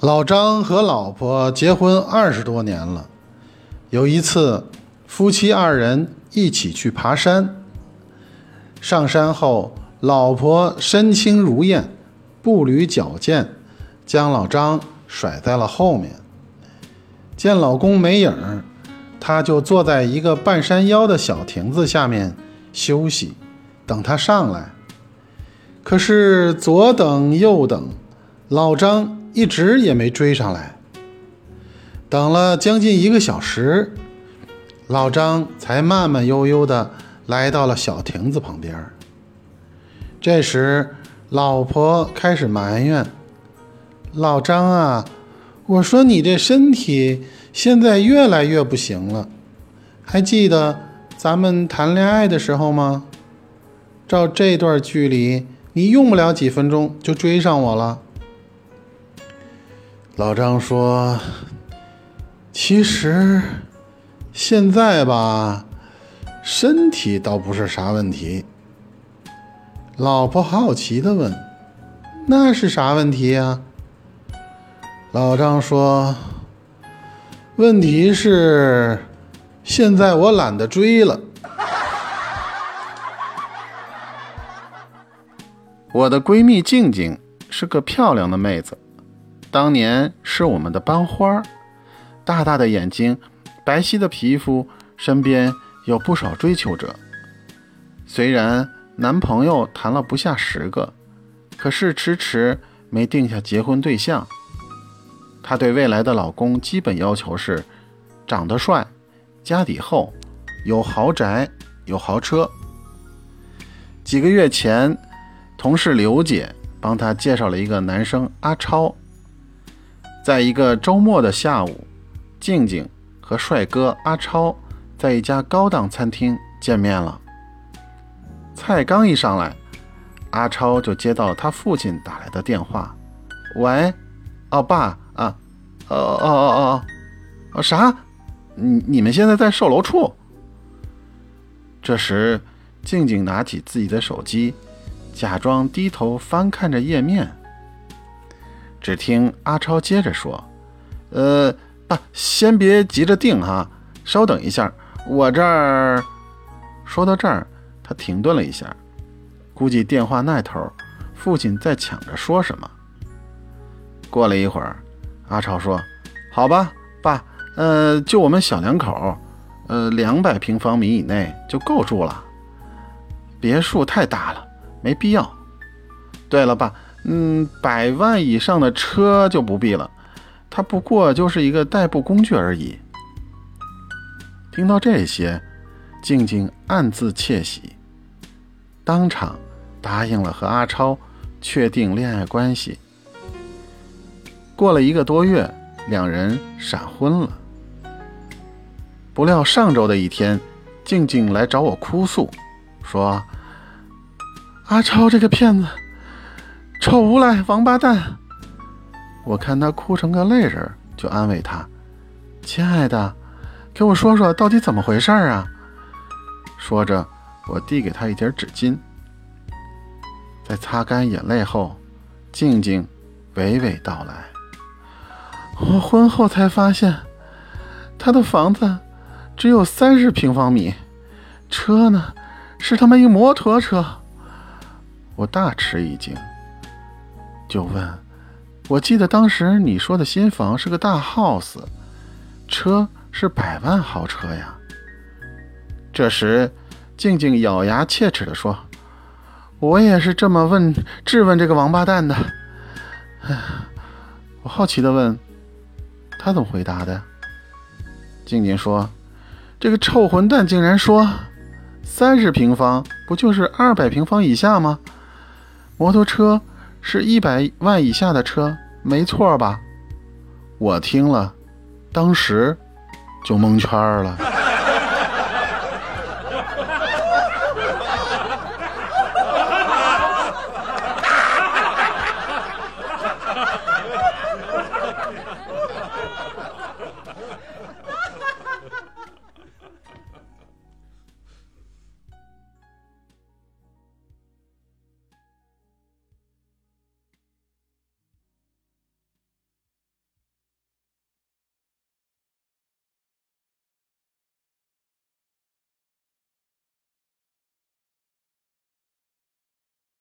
老张和老婆结婚二十多年了。有一次，夫妻二人一起去爬山。上山后，老婆身轻如燕，步履矫健，将老张甩在了后面。见老公没影儿，她就坐在一个半山腰的小亭子下面休息，等他上来。可是左等右等，老张。一直也没追上来，等了将近一个小时，老张才慢慢悠悠地来到了小亭子旁边。这时，老婆开始埋怨：“老张啊，我说你这身体现在越来越不行了，还记得咱们谈恋爱的时候吗？照这段距离，你用不了几分钟就追上我了。”老张说：“其实现在吧，身体倒不是啥问题。”老婆好奇的问：“那是啥问题呀？”老张说：“问题是现在我懒得追了。”我的闺蜜静静是个漂亮的妹子。当年是我们的班花，大大的眼睛，白皙的皮肤，身边有不少追求者。虽然男朋友谈了不下十个，可是迟迟没定下结婚对象。她对未来的老公基本要求是：长得帅，家底厚，有豪宅，有豪车。几个月前，同事刘姐帮她介绍了一个男生阿超。在一个周末的下午，静静和帅哥阿超在一家高档餐厅见面了。菜刚一上来，阿超就接到他父亲打来的电话：“喂，哦爸啊，哦哦哦哦哦，啥？你你们现在在售楼处？”这时，静静拿起自己的手机，假装低头翻看着页面。只听阿超接着说：“呃，爸，先别急着定哈，稍等一下，我这儿……”说到这儿，他停顿了一下，估计电话那头父亲在抢着说什么。过了一会儿，阿超说：“好吧，爸，呃，就我们小两口，呃，两百平方米以内就够住了，别墅太大了，没必要。对了，爸。”嗯，百万以上的车就不必了，它不过就是一个代步工具而已。听到这些，静静暗自窃喜，当场答应了和阿超确定恋爱关系。过了一个多月，两人闪婚了。不料上周的一天，静静来找我哭诉，说：“阿超这个骗子。”臭无赖，王八蛋！我看他哭成个泪人，就安慰他：“亲爱的，给我说说到底怎么回事啊？”说着，我递给他一叠纸巾。在擦干眼泪后，静静娓娓道来：“我婚后才发现，他的房子只有三十平方米，车呢，是他妈一摩托车。”我大吃一惊。就问，我记得当时你说的新房是个大 house，车是百万豪车呀。这时，静静咬牙切齿地说：“我也是这么问质问这个王八蛋的。”，我好奇地问，他怎么回答的？静静说：“这个臭混蛋竟然说，三十平方不就是二百平方以下吗？摩托车。”是一百万以下的车，没错吧？我听了，当时就蒙圈了。